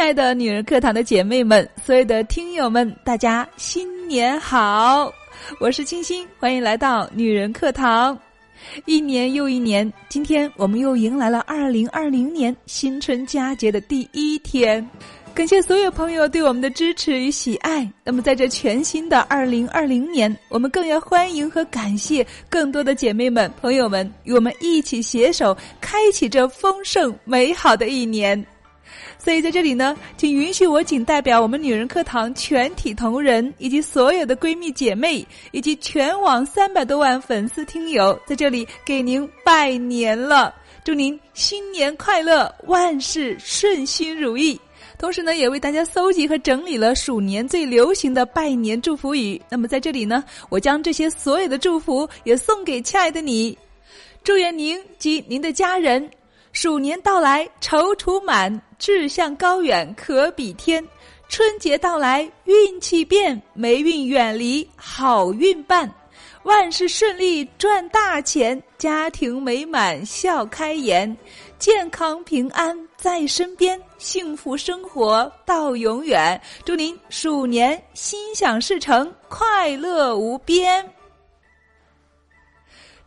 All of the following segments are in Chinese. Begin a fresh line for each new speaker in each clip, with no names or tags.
亲爱的女人课堂的姐妹们，所有的听友们，大家新年好！我是清新，欢迎来到女人课堂。一年又一年，今天我们又迎来了二零二零年新春佳节的第一天。感谢所有朋友对我们的支持与喜爱。那么，在这全新的二零二零年，我们更要欢迎和感谢更多的姐妹们、朋友们，与我们一起携手，开启这丰盛美好的一年。所以在这里呢，请允许我仅代表我们女人课堂全体同仁，以及所有的闺蜜姐妹，以及全网三百多万粉丝听友，在这里给您拜年了，祝您新年快乐，万事顺心如意。同时呢，也为大家搜集和整理了鼠年最流行的拜年祝福语。那么在这里呢，我将这些所有的祝福也送给亲爱的你，祝愿您及您的家人。鼠年到来，踌躇满，志向高远，可比天。春节到来，运气变，霉运远离，好运伴，万事顺利，赚大钱，家庭美满，笑开颜，健康平安在身边，幸福生活到永远。祝您鼠年心想事成，快乐无边。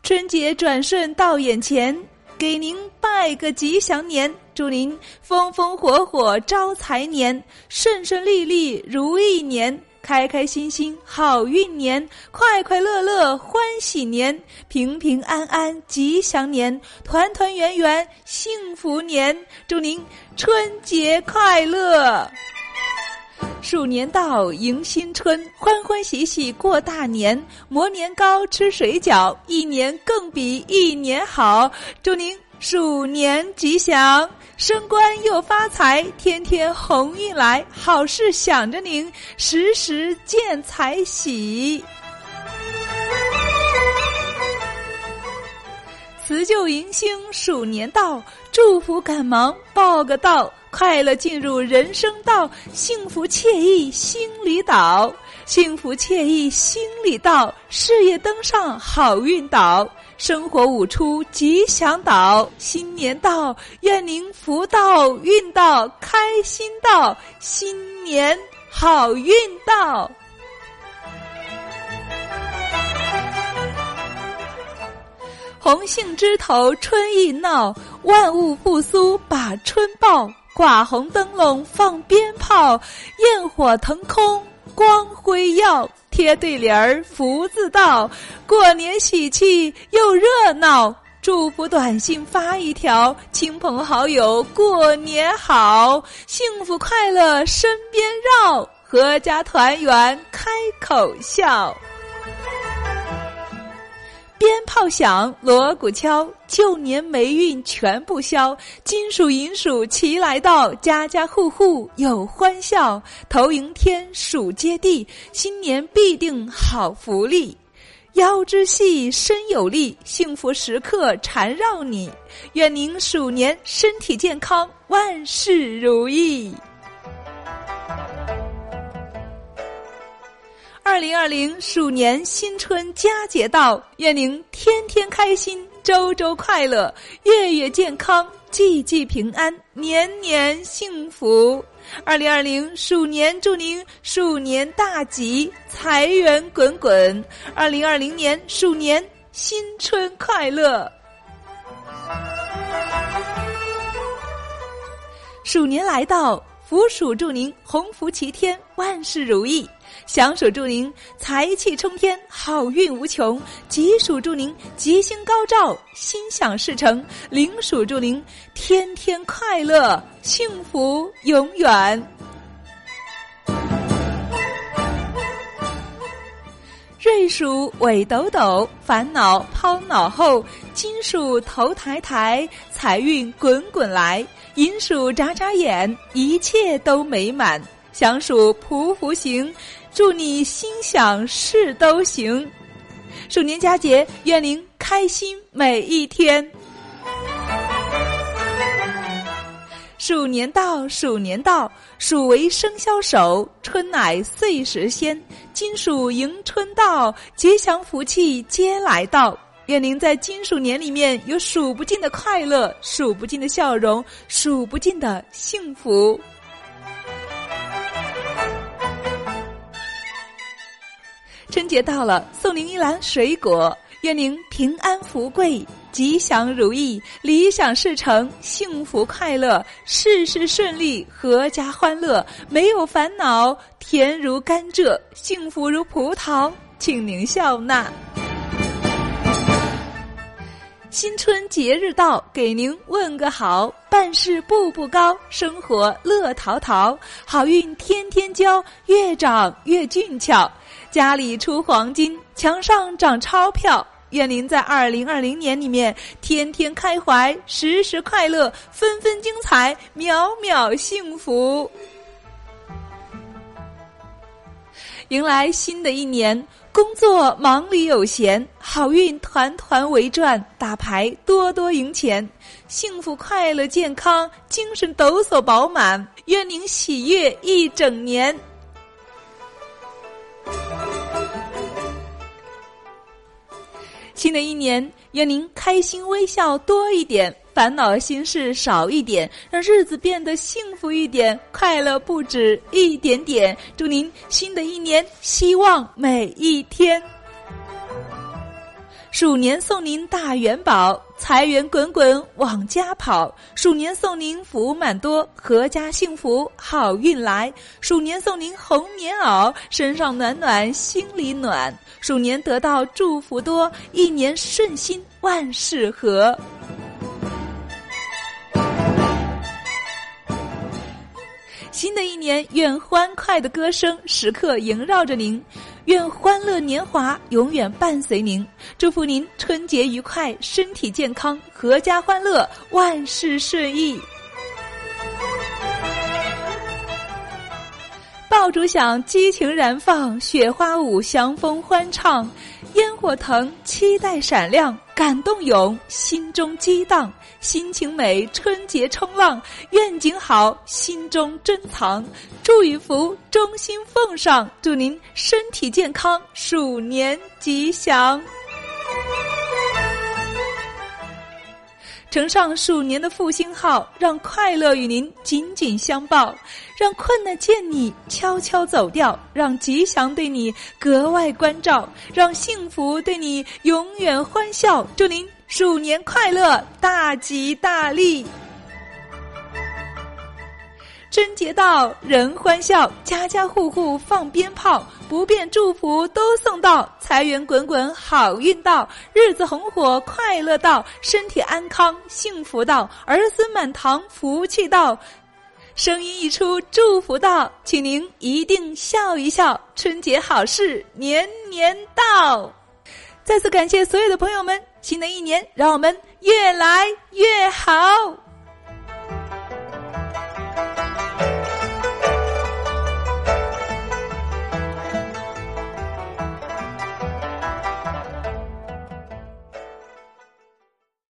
春节转瞬到眼前。给您拜个吉祥年，祝您风风火火招财年，顺顺利利如意年，开开心心好运年，快快乐乐欢喜年，平平安安吉祥年，团团圆圆幸福年，祝您春节快乐！鼠年到，迎新春，欢欢喜喜过大年，磨年糕，吃水饺，一年更比一年好。祝您鼠年吉祥，升官又发财，天天鸿运来，好事想着您，时时见财喜。辞旧迎新，鼠年到，祝福赶忙报个到。快乐进入人生道，幸福惬意心里岛，幸福惬意心里道，事业登上好运岛，生活舞出吉祥岛。新年到，愿您福到运到开心到，新年好运到。红杏枝头春意闹，万物复苏把春报。挂红灯笼，放鞭炮，焰火腾空，光辉耀；贴对联儿，福字到。过年喜气又热闹，祝福短信发一条，亲朋好友过年好，幸福快乐身边绕，阖家团圆开口笑。鞭炮响，锣鼓敲，旧年霉运全部消。金鼠银鼠齐来到，家家户户有欢笑。头迎天，鼠接地，新年必定好福利。腰肢细，身有力，幸福时刻缠绕你。愿您鼠年身体健康，万事如意。二零二零鼠年新春佳节到，愿您天天开心，周周快乐，月月健康，季季平安，年年幸福。二零二零鼠年祝您鼠年大吉，财源滚滚。二零二零年鼠年新春快乐。鼠年来到，福鼠祝您鸿福齐天，万事如意。祥鼠祝您财气冲天，好运无穷；吉鼠祝您吉星高照，心想事成；灵鼠祝您天天快乐，幸福永远。瑞鼠尾抖抖，烦恼抛脑后；金鼠头抬抬，财运滚滚来；银鼠眨眨眼，一切都美满；祥鼠匍匐行。祝你心想事都行，鼠年佳节，愿您开心每一天。鼠年到，鼠年到，鼠为生肖首，春乃岁时先。金鼠迎春到，吉祥福气皆来到。愿您在金鼠年里面有数不尽的快乐，数不尽的笑容，数不尽的幸福。春节到了，送您一篮水果，愿您平安富贵、吉祥如意、理想事成、幸福快乐、事事顺利、阖家欢乐，没有烦恼，甜如甘蔗，幸福如葡萄，请您笑纳。新春节日到，给您问个好，办事步步高，生活乐淘淘，好运天天交，越长越俊俏，家里出黄金，墙上长钞票。愿您在二零二零年里面天天开怀，时时快乐，分分精彩，秒秒幸福。迎来新的一年。工作忙里有闲，好运团团围转，打牌多多赢钱，幸福快乐健康，精神抖擞饱满，愿您喜悦一整年。新的一年，愿您开心微笑多一点。烦恼心事少一点，让日子变得幸福一点，快乐不止一点点。祝您新的一年希望每一天。鼠年送您大元宝，财源滚滚往家跑；鼠年送您福满多，阖家幸福好运来；鼠年送您红棉袄，身上暖暖心里暖；鼠年得到祝福多，一年顺心万事和。新的一年，愿欢快的歌声时刻萦绕着您，愿欢乐年华永远伴随您。祝福您春节愉快，身体健康，阖家欢乐，万事顺意。爆竹响，激情燃放；雪花舞，祥风欢唱；烟火腾，期待闪亮；感动涌，心中激荡；心情美，春节冲浪；愿景好，心中珍藏；祝与福，衷心奉上。祝您身体健康，鼠年吉祥。乘上鼠年的复兴号，让快乐与您紧紧相抱，让困难见你悄悄走掉，让吉祥对你格外关照，让幸福对你永远欢笑。祝您鼠年快乐，大吉大利！春节到，人欢笑，家家户户放鞭炮，不变祝福都送到，财源滚滚，好运到，日子红火，快乐到，身体安康，幸福到，儿孙满堂，福气到，声音一出，祝福到，请您一定笑一笑，春节好事年年到。再次感谢所有的朋友们，新的一年让我们越来越好。